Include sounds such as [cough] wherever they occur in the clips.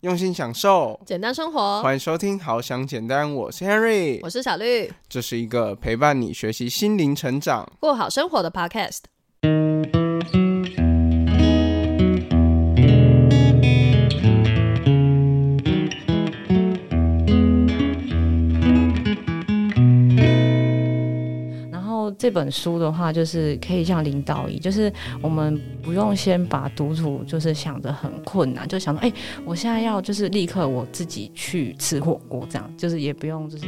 用心享受，简单生活。欢迎收听《好想简单》，我是 Henry，我是小绿。这是一个陪伴你学习心灵成长、过好生活的 Podcast。这本书的话，就是可以像领导一，就是我们不用先把独处就是想的很困难，就想到哎，我现在要就是立刻我自己去吃火锅，这样就是也不用就是。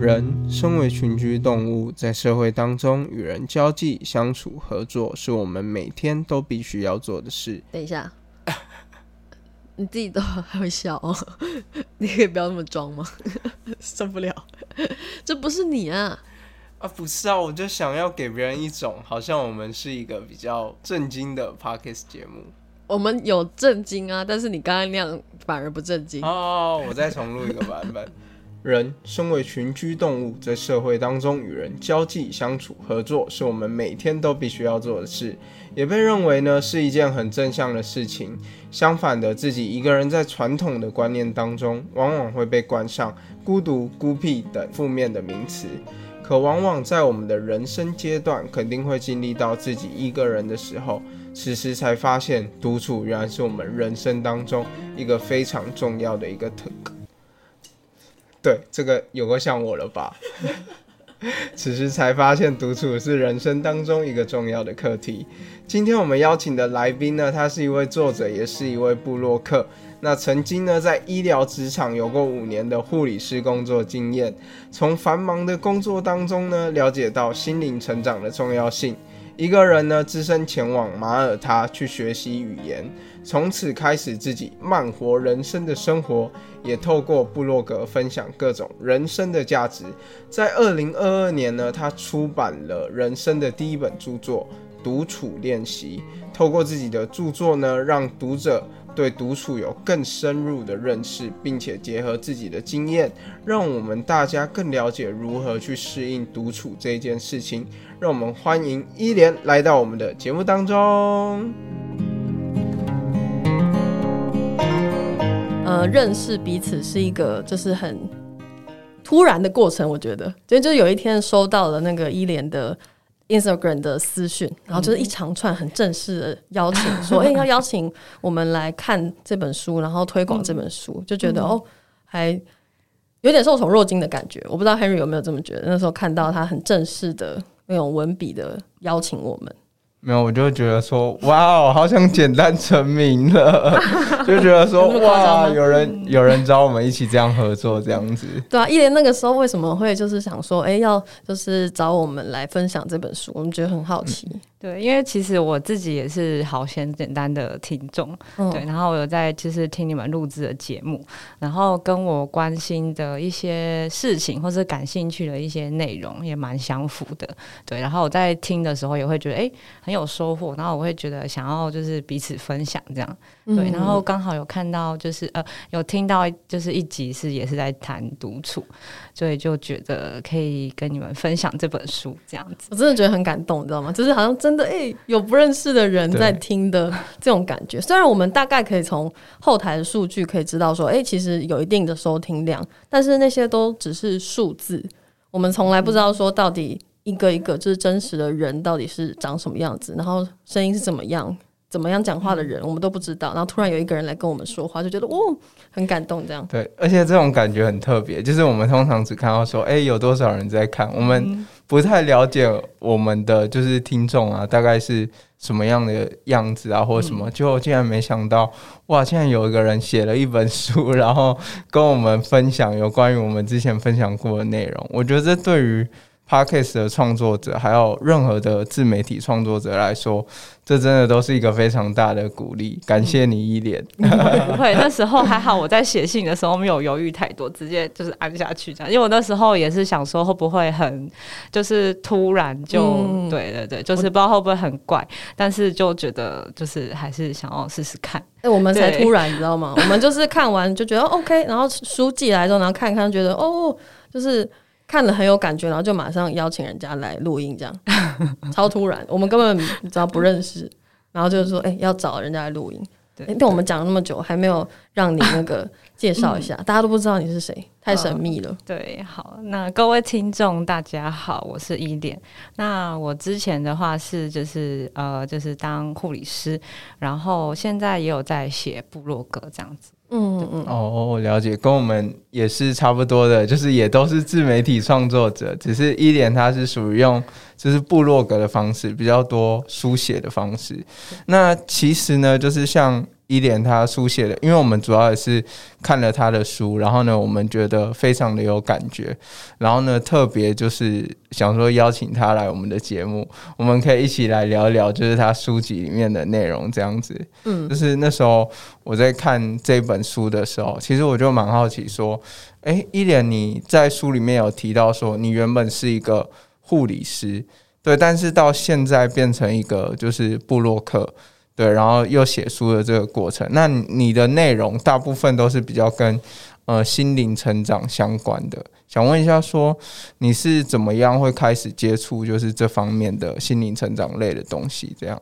人身为群居动物，在社会当中与人交际、相处、合作，是我们每天都必须要做的事。等一下。你自己都还会笑哦，[laughs] 你可以不要那么装吗？[laughs] 受不了，这不是你啊！啊，不是啊，我就想要给别人一种好像我们是一个比较震惊的 podcast 节目。我们有震惊啊，但是你刚刚那样反而不震惊哦。我再重录一个版本。人身为群居动物，在社会当中与人交际、相处、合作，是我们每天都必须要做的事，也被认为呢是一件很正向的事情。相反的，自己一个人在传统的观念当中，往往会被冠上孤独、孤僻等负面的名词。可往往在我们的人生阶段，肯定会经历到自己一个人的时候，此时才发现独处原来是我们人生当中一个非常重要的一个特。对，这个有个像我了吧？[laughs] 此时才发现独处是人生当中一个重要的课题。今天我们邀请的来宾呢，他是一位作者，也是一位布洛克。那曾经呢，在医疗职场有过五年的护理师工作经验，从繁忙的工作当中呢，了解到心灵成长的重要性。一个人呢，只身前往马耳他去学习语言，从此开始自己慢活人生的生活，也透过部落格分享各种人生的价值。在二零二二年呢，他出版了人生的第一本著作《独处练习》，透过自己的著作呢，让读者。对独处有更深入的认识，并且结合自己的经验，让我们大家更了解如何去适应独处这件事情。让我们欢迎伊莲来到我们的节目当中。呃，认识彼此是一个就是很突然的过程，我觉得，所以就有一天收到了那个伊莲的。Instagram 的私讯，然后就是一长串很正式的邀请，说：“ [laughs] 哎，要邀请我们来看这本书，然后推广这本书。”就觉得哦，还有点受宠若惊的感觉。我不知道 Henry 有没有这么觉得？那时候看到他很正式的那种文笔的邀请我们。没有，我就觉得说，哇哦，好想简单成名了，[laughs] 就觉得说，哇，有人有人找我们一起这样合作，这样子。对啊，一连那个时候为什么会就是想说，哎，要就是找我们来分享这本书，我们觉得很好奇。对，因为其实我自己也是好先简单的听众，对，然后我有在就是听你们录制的节目，然后跟我关心的一些事情或者感兴趣的一些内容也蛮相符的，对，然后我在听的时候也会觉得哎很有收获，然后我会觉得想要就是彼此分享这样。对，然后刚好有看到，就是呃，有听到，就是一集是也是在谈独处，所以就觉得可以跟你们分享这本书这样子。我真的觉得很感动，你知道吗？就是好像真的哎，有不认识的人在听的这种感觉。虽然我们大概可以从后台的数据可以知道说，哎，其实有一定的收听量，但是那些都只是数字，我们从来不知道说到底一个一个就是真实的人到底是长什么样子，然后声音是怎么样。怎么样讲话的人，我们都不知道。然后突然有一个人来跟我们说话，就觉得哦，很感动。这样对，而且这种感觉很特别，就是我们通常只看到说，哎，有多少人在看，我们不太了解我们的就是听众啊，大概是什么样的样子啊，或者什么。就竟然没想到，哇，竟然有一个人写了一本书，然后跟我们分享有关于我们之前分享过的内容。我觉得这对于 Podcast 的创作者，还有任何的自媒体创作者来说，这真的都是一个非常大的鼓励。感谢你一脸。[laughs] 不会，那时候还好，我在写信的时候没有犹豫太多，直接就是按下去这样。因为我那时候也是想说，会不会很就是突然就对对对，就是不知道会不会很怪，但是就觉得就是还是想要试试看。哎，我们才突然，你知道吗？我们就是看完就觉得 OK，然后书寄来之后，然后看一看，觉得哦，就是。看了很有感觉，然后就马上邀请人家来录音，这样 [laughs] 超突然。我们根本你知道不认识，然后就是说，哎，要找人家来录音。对，但我们讲了那么久，还没有让你那个介绍一下，大家都不知道你是谁，太神秘了。对，好，那各位听众大家好，我是伊莲。那我之前的话是就是呃就是当护理师，然后现在也有在写部落格这样子。嗯嗯哦，了解，跟我们也是差不多的，就是也都是自媒体创作者，只是一点他是属于用就是部落格的方式比较多书写的方式。那其实呢，就是像。伊莲他书写的，因为我们主要也是看了他的书，然后呢，我们觉得非常的有感觉，然后呢，特别就是想说邀请他来我们的节目，我们可以一起来聊一聊，就是他书籍里面的内容这样子。嗯，就是那时候我在看这本书的时候，其实我就蛮好奇，说，哎，伊莲你在书里面有提到说，你原本是一个护理师，对，但是到现在变成一个就是布洛克。对，然后又写书的这个过程，那你的内容大部分都是比较跟呃心灵成长相关的。想问一下，说你是怎么样会开始接触就是这方面的心灵成长类的东西？这样，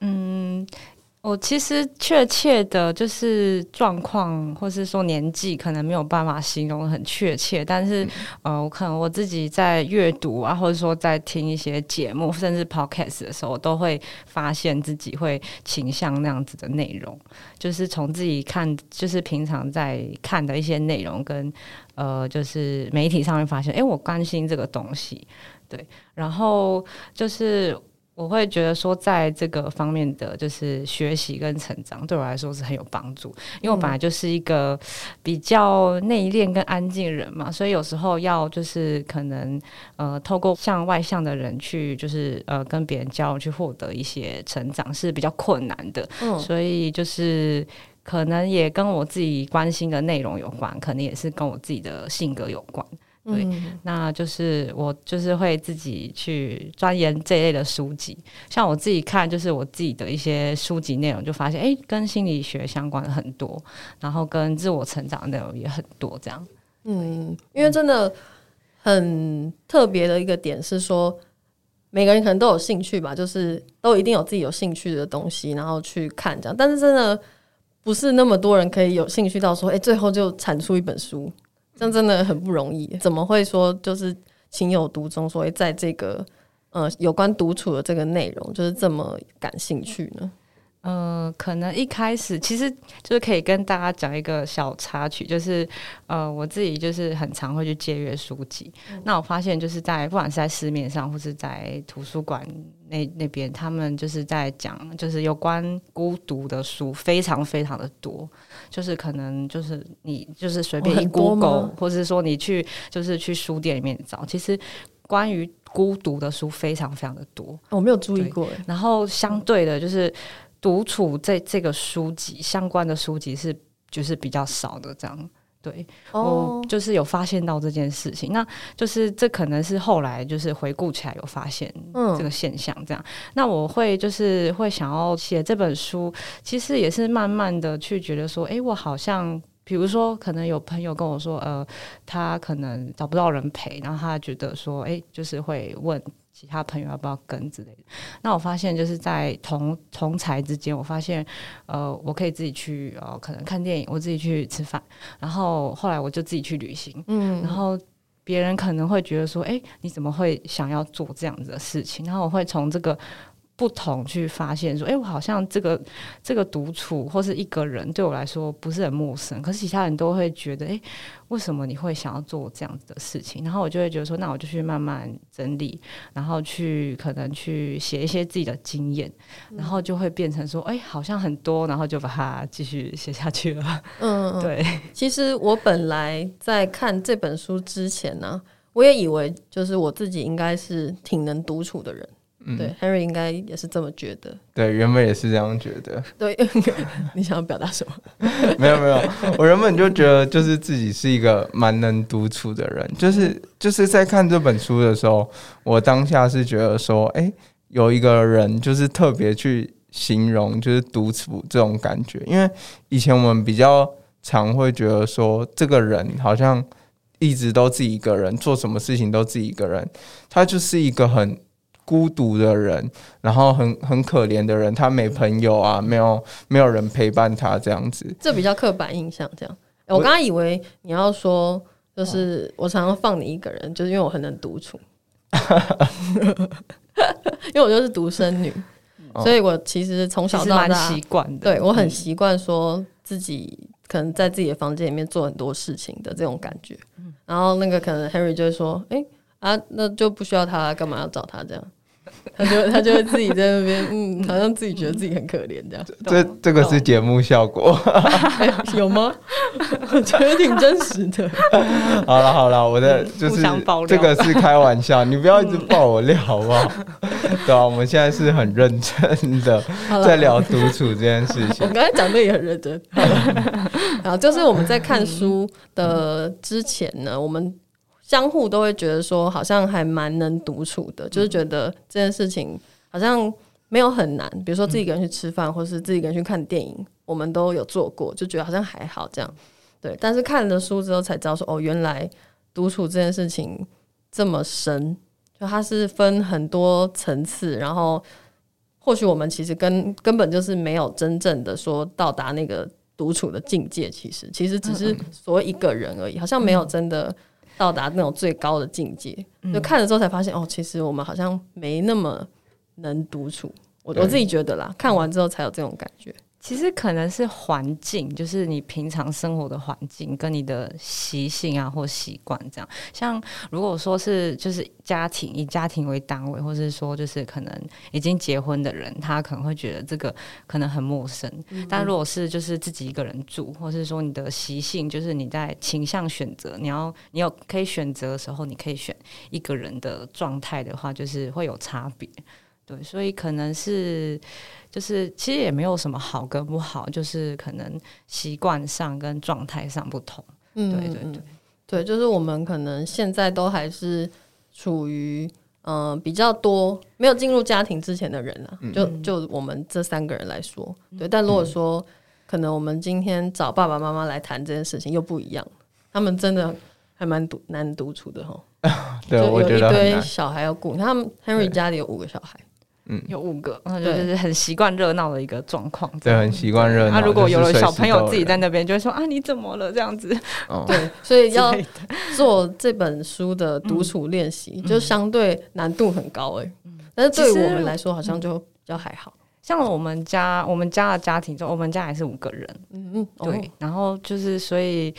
嗯。我其实确切的，就是状况，或是说年纪，可能没有办法形容很确切。但是，呃，我可能我自己在阅读啊，或者说在听一些节目，甚至 podcast 的时候，都会发现自己会倾向那样子的内容。就是从自己看，就是平常在看的一些内容，跟呃，就是媒体上面发现，哎，我关心这个东西，对，然后就是。我会觉得说，在这个方面的就是学习跟成长，对我来说是很有帮助。因为我本来就是一个比较内敛跟安静人嘛，所以有时候要就是可能呃，透过向外向的人去，就是呃，跟别人交流，去获得一些成长是比较困难的。嗯，所以就是可能也跟我自己关心的内容有关，可能也是跟我自己的性格有关。对，那就是我就是会自己去钻研这一类的书籍，像我自己看，就是我自己的一些书籍内容，就发现哎，跟心理学相关的很多，然后跟自我成长的内容也很多，这样。嗯，因为真的很特别的一个点是说，每个人可能都有兴趣吧，就是都一定有自己有兴趣的东西，然后去看这样，但是真的不是那么多人可以有兴趣到说，哎，最后就产出一本书。这真的很不容易，怎么会说就是情有独钟？所以在这个呃有关独处的这个内容，就是这么感兴趣呢？呃，可能一开始其实就是可以跟大家讲一个小插曲，就是呃，我自己就是很常会去借阅书籍。那我发现就是在不管是在市面上或是在图书馆那那边，他们就是在讲就是有关孤独的书，非常非常的多。就是可能就是你就是随便一 Google，或者是说你去就是去书店里面找，其实关于孤独的书非常非常的多。我没有注意过。然后相对的，就是。独处这这个书籍相关的书籍是就是比较少的，这样对我就是有发现到这件事情，那就是这可能是后来就是回顾起来有发现这个现象，这样。那我会就是会想要写这本书，其实也是慢慢的去觉得说，哎，我好像比如说可能有朋友跟我说，呃，他可能找不到人陪，然后他觉得说，哎，就是会问。其他朋友要不要跟之类的？那我发现就是在同同才之间，我发现呃，我可以自己去呃，可能看电影，我自己去吃饭，然后后来我就自己去旅行，嗯，然后别人可能会觉得说，哎，你怎么会想要做这样子的事情？然后我会从这个。不同去发现说，哎，我好像这个这个独处或是一个人对我来说不是很陌生，可是其他人都会觉得，哎，为什么你会想要做这样子的事情？然后我就会觉得说，那我就去慢慢整理，然后去可能去写一些自己的经验，然后就会变成说，哎，好像很多，然后就把它继续写下去了。嗯，对。其实我本来在看这本书之前呢，我也以为就是我自己应该是挺能独处的人。对，Henry 应该也是这么觉得。对，原本也是这样觉得。对，[laughs] 你想要表达什么？[laughs] 没有没有，我原本就觉得就是自己是一个蛮能独处的人。就是就是在看这本书的时候，我当下是觉得说，哎，有一个人就是特别去形容就是独处这种感觉。因为以前我们比较常会觉得说，这个人好像一直都自己一个人，做什么事情都自己一个人，他就是一个很。孤独的人，然后很很可怜的人，他没朋友啊，没有没有人陪伴他这样子。这比较刻板印象，这样。我刚刚以为你要说，就是我常常放你一个人，就是因为我很能独处，[laughs] 因为我就是独生女，所以我其实从小到大习惯的，对我很习惯说自己可能在自己的房间里面做很多事情的这种感觉。然后那个可能 Henry 就会说：“哎啊，那就不需要他，干嘛要找他这样？” [laughs] 他就他就会自己在那边，嗯，[laughs] 好像自己觉得自己很可怜这样。这这个是节目效果，[laughs] 有吗？我觉得挺真实的。好了好了，我的就是这个是开玩笑，你不要一直爆我料好不好？对啊，我们现在是很认真的在聊独处这件事情。我刚才讲的也很认真。啊，就是我们在看书的之前呢，我们。相互都会觉得说，好像还蛮能独处的，就是觉得这件事情好像没有很难。比如说自己一个人去吃饭，或是自己一个人去看电影，我们都有做过，就觉得好像还好这样。对，但是看了书之后才知道说，哦，原来独处这件事情这么深，就它是分很多层次，然后或许我们其实根根本就是没有真正的说到达那个独处的境界，其实其实只是所谓一个人而已，好像没有真的。到达那种最高的境界，就看了之后才发现，哦，其实我们好像没那么能独处。我我自己觉得啦，看完之后才有这种感觉。其实可能是环境，就是你平常生活的环境跟你的习性啊或习惯这样。像如果说是就是家庭以家庭为单位，或是说就是可能已经结婚的人，他可能会觉得这个可能很陌生。但如果是就是自己一个人住，或是说你的习性，就是你在倾向选择，你要你有可以选择的时候，你可以选一个人的状态的话，就是会有差别。对，所以可能是。就是其实也没有什么好跟不好，就是可能习惯上跟状态上不同。嗯，对对对，对，就是我们可能现在都还是处于嗯比较多没有进入家庭之前的人啊，就就我们这三个人来说，对。但如果说可能我们今天找爸爸妈妈来谈这件事情又不一样，他们真的还蛮独难独处的哈。[laughs] 对，我觉得一堆小孩要顾，他们 Henry 家里有五个小孩。嗯，有五个，然后就是很习惯热闹的一个状况。对，很习惯热闹。他如果有了小朋友自己在那边，就会说啊，你怎么了？这样子。对，所以要做这本书的独处练习，就相对难度很高哎。但是对于我们来说，好像就比较还好。像我们家，我们家的家庭中，我们家还是五个人。嗯嗯，对。然后就是所以。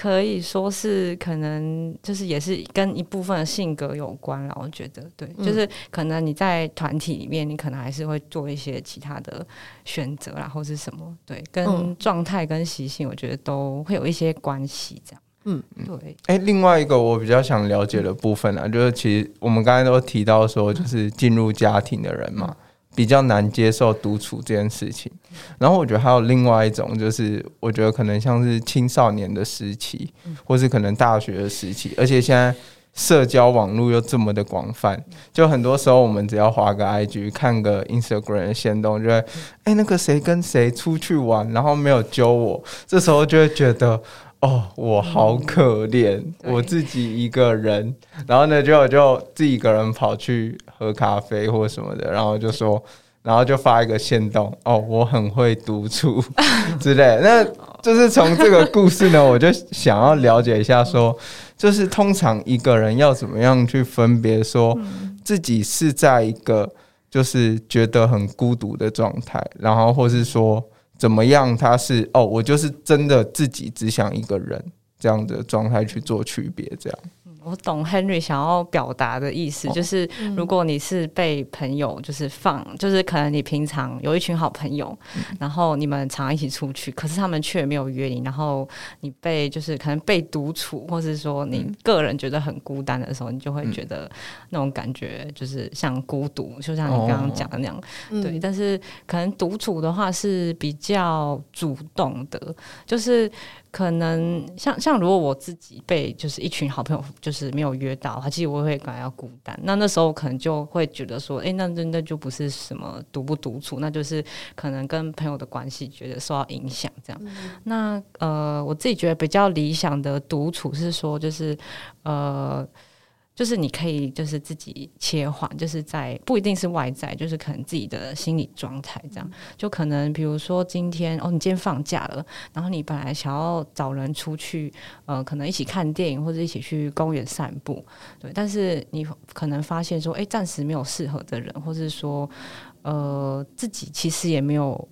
可以说是可能就是也是跟一部分的性格有关了，我觉得对，就是可能你在团体里面，你可能还是会做一些其他的选择啦，或是什么，对，跟状态跟习性，我觉得都会有一些关系，这样，嗯，对。哎，另外一个我比较想了解的部分呢，就是其实我们刚才都提到说，就是进入家庭的人嘛。比较难接受独处这件事情，然后我觉得还有另外一种，就是我觉得可能像是青少年的时期，或是可能大学的时期，而且现在社交网络又这么的广泛，就很多时候我们只要划个 IG，看个 Instagram 的先动，就会哎那个谁跟谁出去玩，然后没有揪我，这时候就会觉得。哦，我好可怜，我自己一个人，然后呢，就就自己一个人跑去喝咖啡或什么的，然后就说，然后就发一个线动，哦，我很会独处 [laughs] 之类。那就是从这个故事呢，我就想要了解一下，说，就是通常一个人要怎么样去分别，说自己是在一个就是觉得很孤独的状态，然后或是说。怎么样？他是哦，我就是真的自己只想一个人这样的状态去做区别，这样。我懂 Henry 想要表达的意思，就是如果你是被朋友就是放，就是可能你平常有一群好朋友，然后你们常一起出去，可是他们却没有约你，然后你被就是可能被独处，或是说你个人觉得很孤单的时候，你就会觉得那种感觉就是像孤独，就像你刚刚讲的那样。对，但是可能独处的话是比较主动的，就是。可能像像如果我自己被就是一群好朋友就是没有约到的话，其实我会感到孤单。那那时候可能就会觉得说，哎，那真的就不是什么独不独处，那就是可能跟朋友的关系觉得受到影响这样。那呃，我自己觉得比较理想的独处是说，就是呃。就是你可以就是自己切换，就是在不一定是外在，就是可能自己的心理状态这样。就可能比如说今天哦，你今天放假了，然后你本来想要找人出去，呃，可能一起看电影或者一起去公园散步，对。但是你可能发现说，哎，暂时没有适合的人，或是说，呃，自己其实也没有。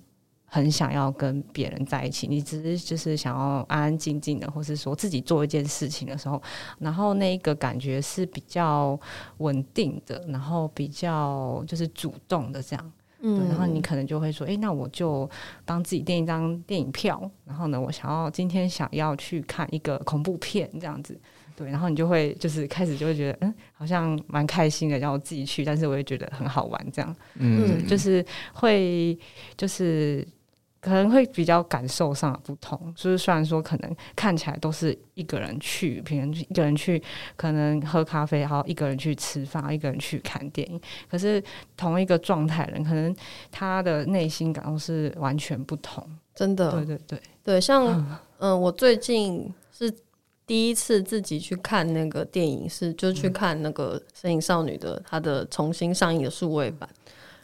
很想要跟别人在一起，你只是就是想要安安静静的，或是说自己做一件事情的时候，然后那一个感觉是比较稳定的，然后比较就是主动的这样，嗯，然后你可能就会说，哎，那我就帮自己订一张电影票，然后呢，我想要今天想要去看一个恐怖片这样子，对，然后你就会就是开始就会觉得，嗯，好像蛮开心的，然后自己去，但是我也觉得很好玩这样，嗯，就是会就是。可能会比较感受上的不同，就是虽然说可能看起来都是一个人去，平时一个人去，可能喝咖啡，然后一个人去吃饭，一个人去看电影，可是同一个状态人，可能他的内心感受是完全不同。真的，对对对对，像嗯，我最近是第一次自己去看那个电影，是就去看那个《身影少女》的它的重新上映的数位版，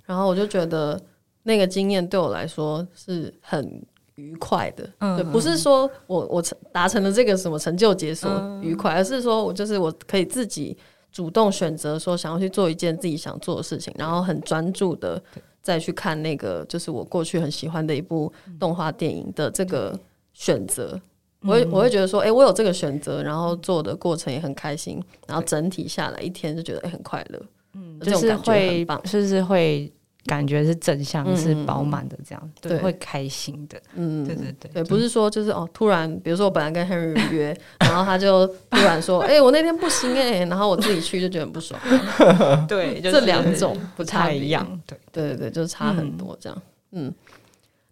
然后我就觉得。那个经验对我来说是很愉快的，对，不是说我我成达成了这个什么成就解锁愉快，而是说我就是我可以自己主动选择说想要去做一件自己想做的事情，然后很专注的再去看那个就是我过去很喜欢的一部动画电影的这个选择，我会我会觉得说，哎，我有这个选择，然后做的过程也很开心，然后整体下来一天就觉得哎很快乐，嗯，就是会就是会。感觉是正向，是饱满的，这样对，会开心的。嗯，对对对，对，不是说就是哦，突然，比如说我本来跟 Henry 约，[laughs] 然后他就突然说，哎，我那天不行哎，然后我自己去就觉得很不爽。[laughs] 对，这两种不太一样。对，对对对，就差很多这样。嗯，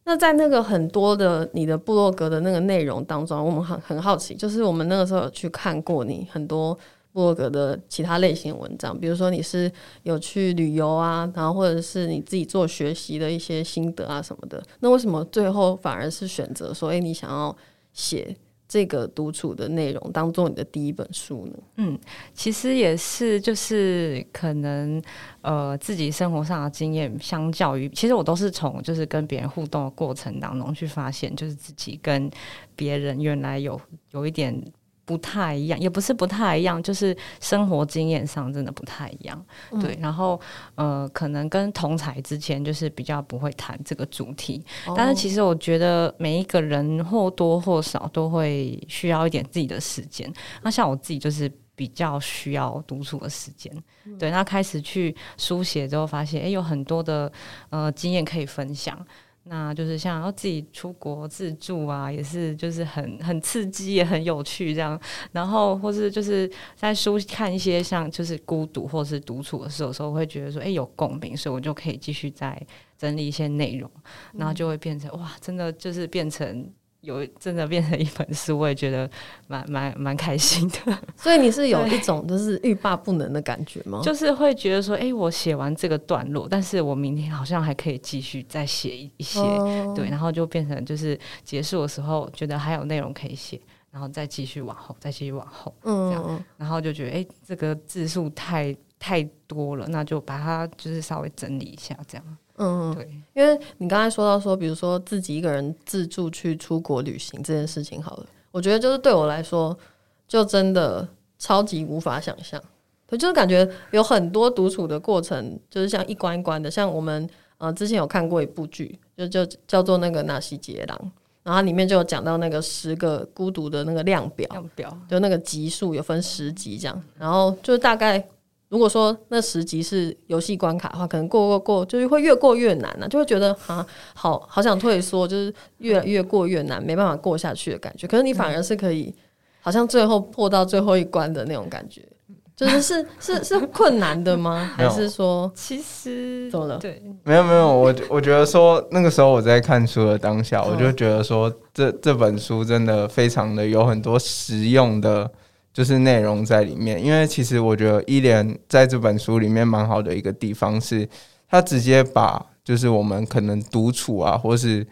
那在那个很多的你的部落格的那个内容当中，我们很很好奇，就是我们那个时候有去看过你很多。布洛格的其他类型文章，比如说你是有去旅游啊，然后或者是你自己做学习的一些心得啊什么的，那为什么最后反而是选择说，哎，你想要写这个独处的内容当做你的第一本书呢？嗯，其实也是，就是可能呃自己生活上的经验，相较于其实我都是从就是跟别人互动的过程当中去发现，就是自己跟别人原来有有一点。不太一样，也不是不太一样，就是生活经验上真的不太一样。对，然后呃，可能跟同才之前就是比较不会谈这个主题，但是其实我觉得每一个人或多或少都会需要一点自己的时间。那像我自己就是比较需要独处的时间。对，那开始去书写之后，发现哎，有很多的呃经验可以分享。那就是像要自己出国自助啊，也是就是很很刺激，也很有趣这样。然后或是就是在书看一些像就是孤独或是独处的时候，时候会觉得说，哎，有共鸣，所以我就可以继续再整理一些内容，然后就会变成哇，真的就是变成。有真的变成一本书，我也觉得蛮蛮蛮开心的。[laughs] 所以你是有一种就是欲罢不能的感觉吗？就是会觉得说，哎，我写完这个段落，但是我明天好像还可以继续再写一些，对，然后就变成就是结束的时候，觉得还有内容可以写，然后再继续往后，再继续往后，嗯这样，然后就觉得，哎，这个字数太太多了，那就把它就是稍微整理一下，这样。嗯，对，因为你刚才说到说，比如说自己一个人自助去出国旅行这件事情，好了，我觉得就是对我来说，就真的超级无法想象。对，就是感觉有很多独处的过程，就是像一关一关的。像我们呃之前有看过一部剧，就就叫做那个《纳西杰郎》，然后里面就有讲到那个十个孤独的那个量表，量表就那个级数有分十级这样，然后就是大概。如果说那十级是游戏关卡的话，可能过过过就是会越过越难呢，就会觉得啊，好好想退缩，就是越越过越难，没办法过下去的感觉。可是你反而是可以，好像最后破到最后一关的那种感觉，就是是是是困难的吗？[laughs] 还是说其实怎么了？对，没有没有，我我觉得说那个时候我在看书的当下，我就觉得说这这本书真的非常的有很多实用的。就是内容在里面，因为其实我觉得伊莲在这本书里面蛮好的一个地方是，他直接把就是我们可能独处啊，或是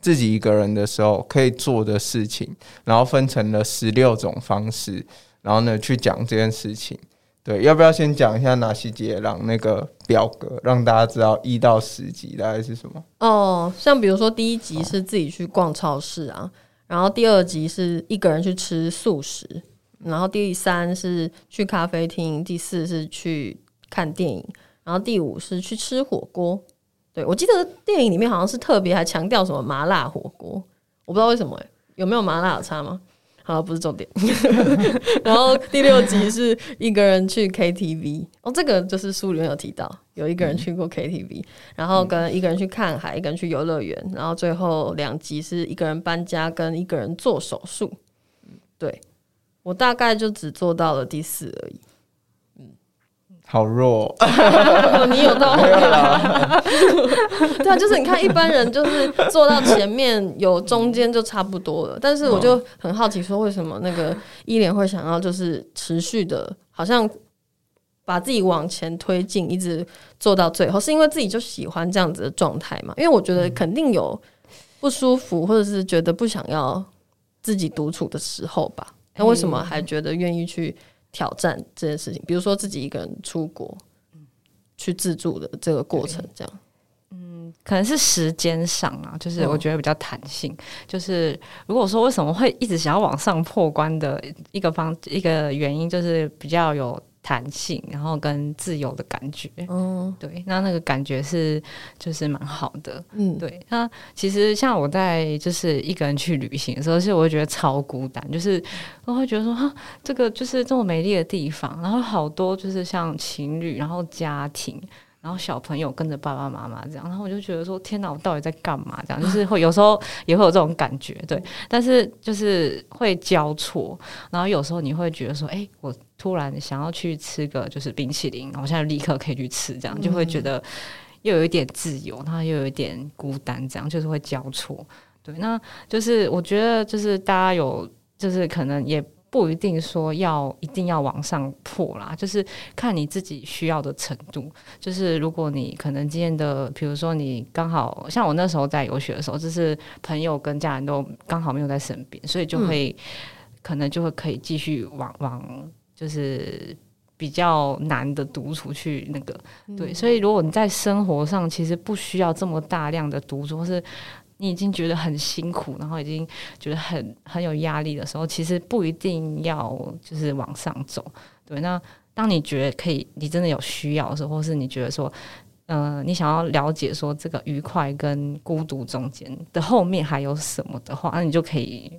自己一个人的时候可以做的事情，然后分成了十六种方式，然后呢去讲这件事情。对，要不要先讲一下纳西杰朗那个表格，让大家知道一到十集大概是什么？哦，像比如说第一集是自己去逛超市啊，然后第二集是一个人去吃素食，然后第三是去咖啡厅，第四是去看电影，然后第五是去吃火锅。对我记得电影里面好像是特别还强调什么麻辣火锅，我不知道为什么，有没有麻辣有差吗？好，不是重点。[laughs] 然后第六集是一个人去 KTV，哦，这个就是书里面有提到，有一个人去过 KTV，然后跟一个人去看海，一个人去游乐园，然后最后两集是一个人搬家，跟一个人做手术。对我大概就只做到了第四而已。好弱，[laughs] 你有到后面 [laughs] 对啊，就是你看一般人就是做到前面有中间就差不多了，但是我就很好奇说为什么那个伊莲会想要就是持续的，好像把自己往前推进，一直做到最后，是因为自己就喜欢这样子的状态嘛？因为我觉得肯定有不舒服或者是觉得不想要自己独处的时候吧？那为什么还觉得愿意去？挑战这件事情，比如说自己一个人出国，去自助的这个过程，这样，嗯，可能是时间上啊，就是我觉得比较弹性。就是如果说为什么会一直想要往上破关的一个方一个原因，就是比较有。弹性，然后跟自由的感觉，嗯，对，那那个感觉是就是蛮好的，嗯，对。那其实像我在就是一个人去旅行的时候，其实我会觉得超孤单，就是我会觉得说哈，这个就是这么美丽的地方，然后好多就是像情侣，然后家庭。然后小朋友跟着爸爸妈妈这样，然后我就觉得说天哪，我到底在干嘛？这样 [laughs] 就是会有时候也会有这种感觉，对。但是就是会交错，然后有时候你会觉得说，哎，我突然想要去吃个就是冰淇淋，然后现在立刻可以去吃，这样就会觉得又有一点自由，然后又有一点孤单，这样就是会交错。对，那就是我觉得就是大家有就是可能也。不一定说要一定要往上破啦，就是看你自己需要的程度。就是如果你可能今天的，比如说你刚好像我那时候在游学的时候，就是朋友跟家人都刚好没有在身边，所以就会可能就会可以继续往往就是比较难的独处去那个对。所以如果你在生活上其实不需要这么大量的独处，或是你已经觉得很辛苦，然后已经觉得很很有压力的时候，其实不一定要就是往上走。对，那当你觉得可以，你真的有需要的时候，或是你觉得说，呃，你想要了解说这个愉快跟孤独中间的后面还有什么的话，那你就可以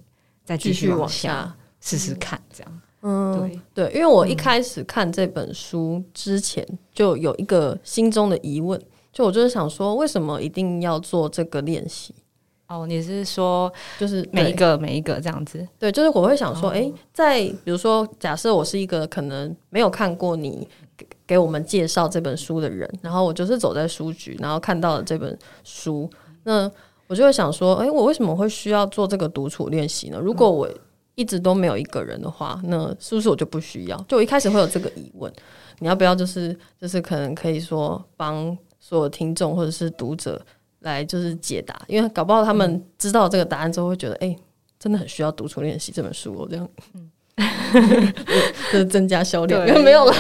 再继续往下试试看，这样。嗯，对对，因为我一开始看这本书之前，就有一个心中的疑问，就我就是想说，为什么一定要做这个练习？哦，你是说就是每一个每一个这样子？对，就是我会想说，哎，在比如说，假设我是一个可能没有看过你给给我们介绍这本书的人，然后我就是走在书局，然后看到了这本书，那我就会想说，哎，我为什么会需要做这个独处练习呢？如果我一直都没有一个人的话，那是不是我就不需要？就我一开始会有这个疑问，你要不要就是就是可能可以说帮所有听众或者是读者。来就是解答，因为搞不好他们知道这个答案之后，会觉得哎，真的很需要独处练习这本书哦，这样，[laughs] 就是增加销量，没有了。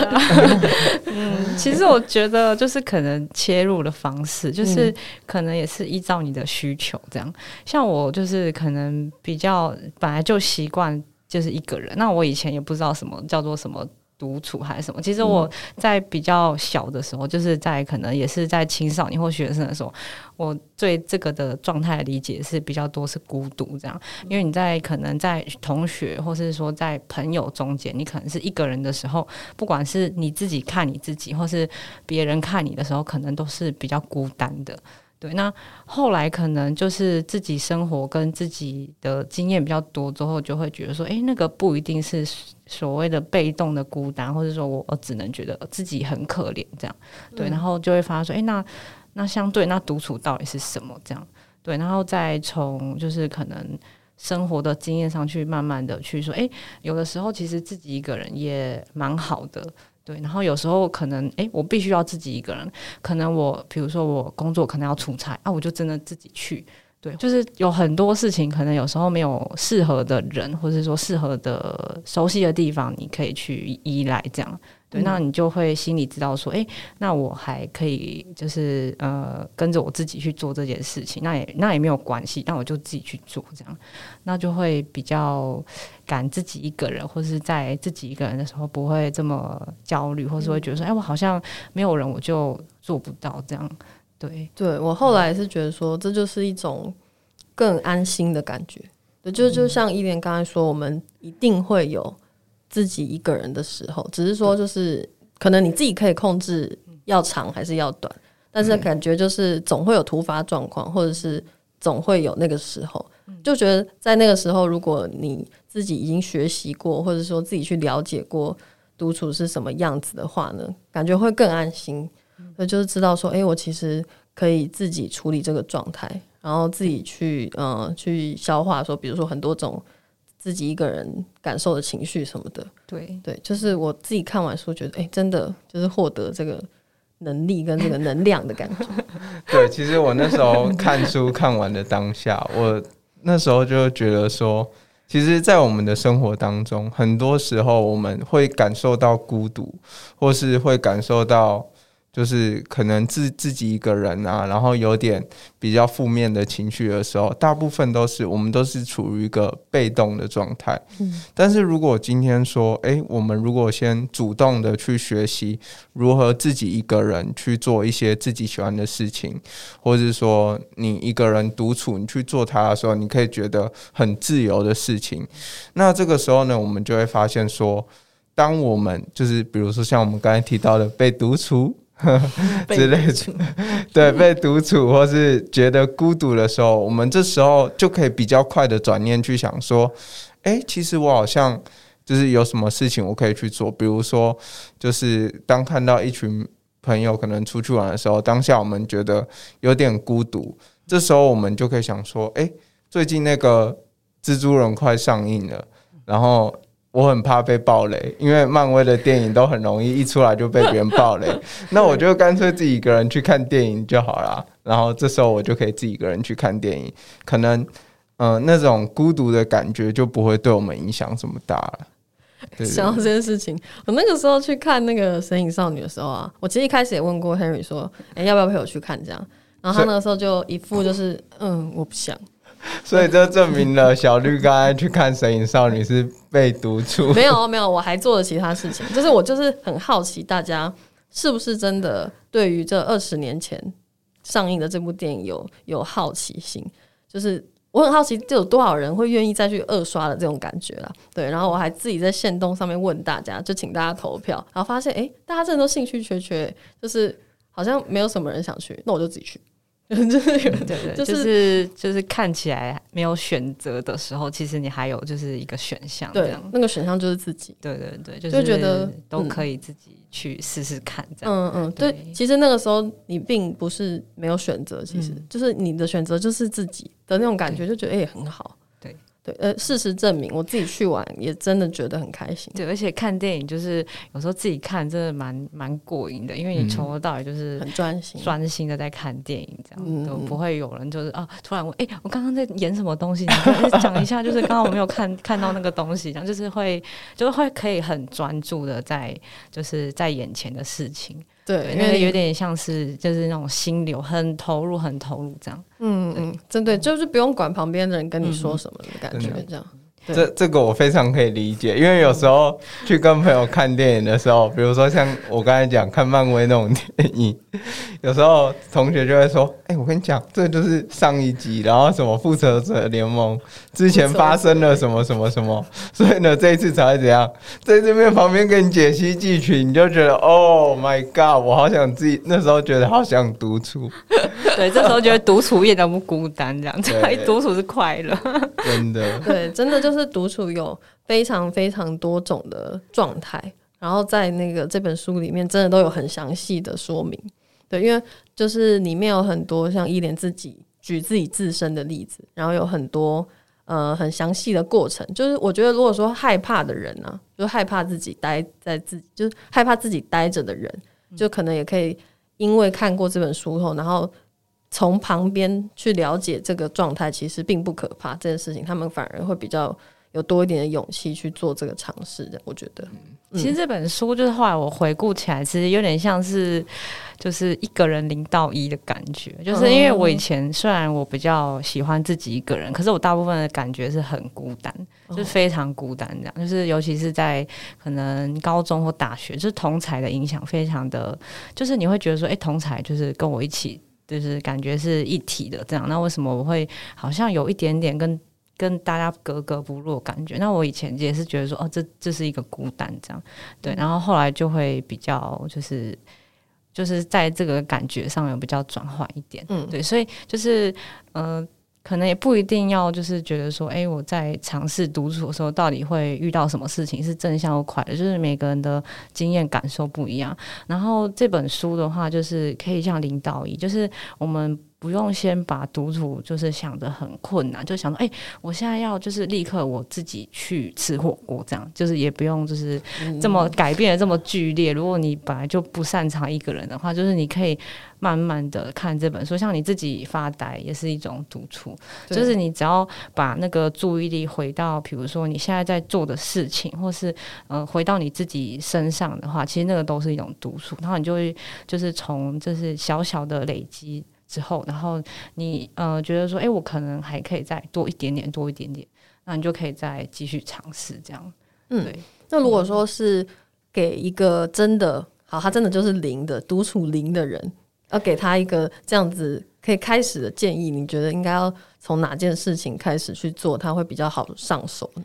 [laughs] 嗯，其实我觉得就是可能切入的方式，就是可能也是依照你的需求这样。像我就是可能比较本来就习惯就是一个人，那我以前也不知道什么叫做什么。独处还是什么？其实我在比较小的时候，就是在可能也是在青少年或学生的时候，我对这个的状态理解是比较多是孤独这样。因为你在可能在同学或是说在朋友中间，你可能是一个人的时候，不管是你自己看你自己，或是别人看你的时候，可能都是比较孤单的。对，那后来可能就是自己生活跟自己的经验比较多之后，就会觉得说，哎，那个不一定是所谓的被动的孤单，或者说我我只能觉得自己很可怜这样。对，然后就会发现说，哎，那那相对那独处到底是什么？这样对，然后再从就是可能生活的经验上去慢慢的去说，哎，有的时候其实自己一个人也蛮好的。对，然后有时候可能，哎，我必须要自己一个人。可能我，比如说我工作可能要出差啊，我就真的自己去。对，就是有很多事情，可能有时候没有适合的人，或者说适合的熟悉的地方，你可以去依赖这样。对，那你就会心里知道说，哎，那我还可以，就是呃，跟着我自己去做这件事情，那也那也没有关系，那我就自己去做这样，那就会比较敢自己一个人，或是在自己一个人的时候不会这么焦虑，或是会觉得说，哎，我好像没有人，我就做不到这样。对，对我后来是觉得说，这就是一种更安心的感觉。对，就就像依莲刚才说，我们一定会有自己一个人的时候，只是说就是可能你自己可以控制要长还是要短，但是感觉就是总会有突发状况，或者是总会有那个时候，就觉得在那个时候，如果你自己已经学习过，或者说自己去了解过独处是什么样子的话呢，感觉会更安心。那就是知道说，哎，我其实可以自己处理这个状态，然后自己去，嗯，去消化。说，比如说很多种自己一个人感受的情绪什么的。对对，就是我自己看完书，觉得，哎，真的就是获得这个能力跟这个能量的感觉。[laughs] 对，其实我那时候看书看完的当下，我那时候就觉得说，其实，在我们的生活当中，很多时候我们会感受到孤独，或是会感受到。就是可能自自己一个人啊，然后有点比较负面的情绪的时候，大部分都是我们都是处于一个被动的状态。嗯，但是如果今天说，诶，我们如果先主动的去学习如何自己一个人去做一些自己喜欢的事情，或者是说你一个人独处，你去做它的时候，你可以觉得很自由的事情，那这个时候呢，我们就会发现说，当我们就是比如说像我们刚才提到的被独处。[laughs] 之类的，对，被独处或是觉得孤独的时候，我们这时候就可以比较快的转念去想说，哎，其实我好像就是有什么事情我可以去做，比如说，就是当看到一群朋友可能出去玩的时候，当下我们觉得有点孤独，这时候我们就可以想说，哎，最近那个蜘蛛人快上映了，然后。我很怕被暴雷，因为漫威的电影都很容易一出来就被别人暴雷。[laughs] 那我就干脆自己一个人去看电影就好了。然后这时候我就可以自己一个人去看电影，可能嗯那种孤独的感觉就不会对我们影响这么大了。想到这件事情，我那个时候去看那个《神隐少女》的时候啊，我其实一开始也问过 Henry 说：“哎，要不要陪我去看？”这样，然后他那个时候就一副就是嗯，我不想。所以这证明了小绿刚才去看《神隐少女》是被独处。[laughs] 没有没有，我还做了其他事情。就是我就是很好奇，大家是不是真的对于这二十年前上映的这部电影有有好奇心？就是我很好奇，就有多少人会愿意再去二刷的这种感觉啦。对，然后我还自己在线动上面问大家，就请大家投票，然后发现哎，大家真的都兴趣缺缺，就是好像没有什么人想去，那我就自己去。[laughs] 就是对对，就是就是看起来没有选择的时候，其实你还有就是一个选项，对，那个选项就是自己，对对对，就觉得都可以自己去试试看，这样，嗯嗯，对，其实那个时候你并不是没有选择，其实就是你的选择就是自己的那种感觉，就觉得哎很好。对，呃，事实证明，我自己去玩也真的觉得很开心。对，而且看电影就是有时候自己看，真的蛮蛮过瘾的，因为你从头到尾就是很专心、专心的在看电影，这样都不会有人就是啊，突然问，哎，我刚刚在演什么东西？你讲一下，就是刚刚我没有看看到那个东西，这样就是会就是会可以很专注的在就是在眼前的事情。对，因为有点像是就是那种心流，很投入，很投入这样。嗯嗯，真对，就是不用管旁边的人跟你说什么的感觉，这样。这这个我非常可以理解，因为有时候去跟朋友看电影的时候，比如说像我刚才讲看漫威那种电影，[laughs] 有时候同学就会说：“哎，我跟你讲，这就是上一集，然后什么复仇者联盟之前发生了什么什么什么，[laughs] 所以呢，这一次才会怎样，在这边旁边给你解析剧情，你就觉得 Oh my God，我好想自己那时候觉得好想独处，[laughs] 对，这时候觉得独处一点都不孤单，这样子，独处是快乐，真的，对，真的就是。是独处有非常非常多种的状态，然后在那个这本书里面，真的都有很详细的说明。对，因为就是里面有很多像依莲自己举自己自身的例子，然后有很多呃很详细的过程。就是我觉得，如果说害怕的人呢，就害怕自己待在自己，就是害怕自己待着的人，就可能也可以因为看过这本书后，然后。从旁边去了解这个状态，其实并不可怕。这件事情，他们反而会比较有多一点的勇气去做这个尝试的。我觉得，其实这本书就是后来我回顾起来，其实有点像是就是一个人零到一的感觉。就是因为我以前虽然我比较喜欢自己一个人，可是我大部分的感觉是很孤单，就是非常孤单这样。就是尤其是在可能高中或大学，就是同才的影响非常的，就是你会觉得说，哎，同才就是跟我一起。就是感觉是一体的这样，那为什么我会好像有一点点跟跟大家格格不入感觉？那我以前也是觉得说，哦，这这是一个孤单这样，对，然后后来就会比较就是就是在这个感觉上面比较转换一点，嗯，对，所以就是嗯。可能也不一定要，就是觉得说，哎，我在尝试独处的时候，到底会遇到什么事情是正向或快乐？就是每个人的经验感受不一样。然后这本书的话，就是可以像领导一，就是我们。不用先把独处就是想的很困难，就想说，哎，我现在要就是立刻我自己去吃火锅，这样就是也不用就是这么改变的这么剧烈。如果你本来就不擅长一个人的话，就是你可以慢慢的看这本书，像你自己发呆也是一种独处，就是你只要把那个注意力回到，比如说你现在在做的事情，或是呃回到你自己身上的话，其实那个都是一种独处，然后你就会就是从就是小小的累积。之后，然后你呃觉得说，哎，我可能还可以再多一点点，多一点点，那你就可以再继续尝试这样。嗯，那如果说是给一个真的好，他真的就是零的独处零的人，要给他一个这样子可以开始的建议，你觉得应该要从哪件事情开始去做，他会比较好上手呢？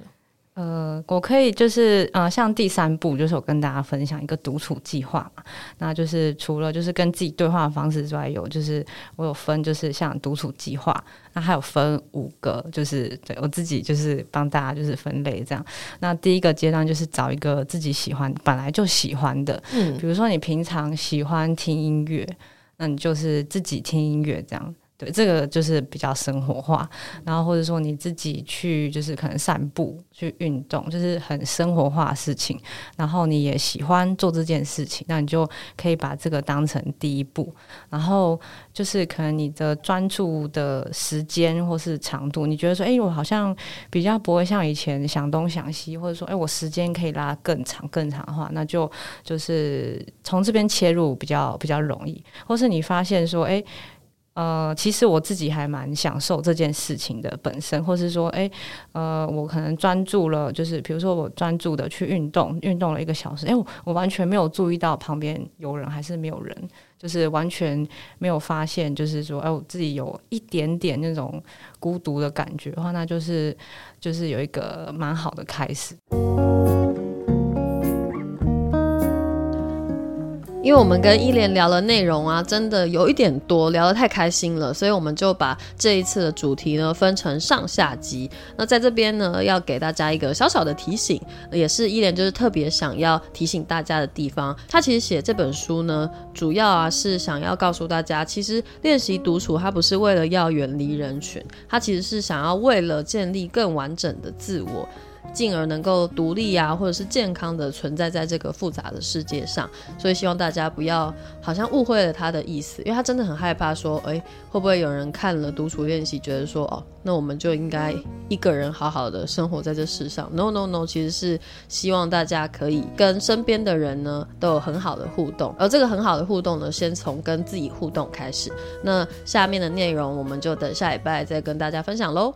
呃，我可以就是呃，像第三步就是我跟大家分享一个独处计划嘛，那就是除了就是跟自己对话的方式之外，有就是我有分就是像独处计划，那还有分五个，就是对我自己就是帮大家就是分类这样。那第一个阶段就是找一个自己喜欢本来就喜欢的，嗯，比如说你平常喜欢听音乐，那你就是自己听音乐这样。对，这个就是比较生活化，然后或者说你自己去，就是可能散步、去运动，就是很生活化的事情。然后你也喜欢做这件事情，那你就可以把这个当成第一步。然后就是可能你的专注的时间或是长度，你觉得说，哎，我好像比较不会像以前想东想西，或者说，哎，我时间可以拉更长更长的话，那就就是从这边切入比较比较容易。或是你发现说，哎。呃，其实我自己还蛮享受这件事情的本身，或是说，哎，呃，我可能专注了，就是比如说我专注的去运动，运动了一个小时，哎，我我完全没有注意到旁边有人还是没有人，就是完全没有发现，就是说，哎，我自己有一点点那种孤独的感觉的话，那就是就是有一个蛮好的开始。因为我们跟伊莲聊的内容啊，真的有一点多，聊得太开心了，所以我们就把这一次的主题呢分成上下集。那在这边呢，要给大家一个小小的提醒，也是伊莲就是特别想要提醒大家的地方。他其实写这本书呢，主要啊是想要告诉大家，其实练习独处，它不是为了要远离人群，它其实是想要为了建立更完整的自我。进而能够独立啊，或者是健康的存在在这个复杂的世界上，所以希望大家不要好像误会了他的意思，因为他真的很害怕说，哎，会不会有人看了独处练习，觉得说，哦，那我们就应该一个人好好的生活在这世上？No No No，其实是希望大家可以跟身边的人呢都有很好的互动，而这个很好的互动呢，先从跟自己互动开始。那下面的内容我们就等下礼拜再跟大家分享喽。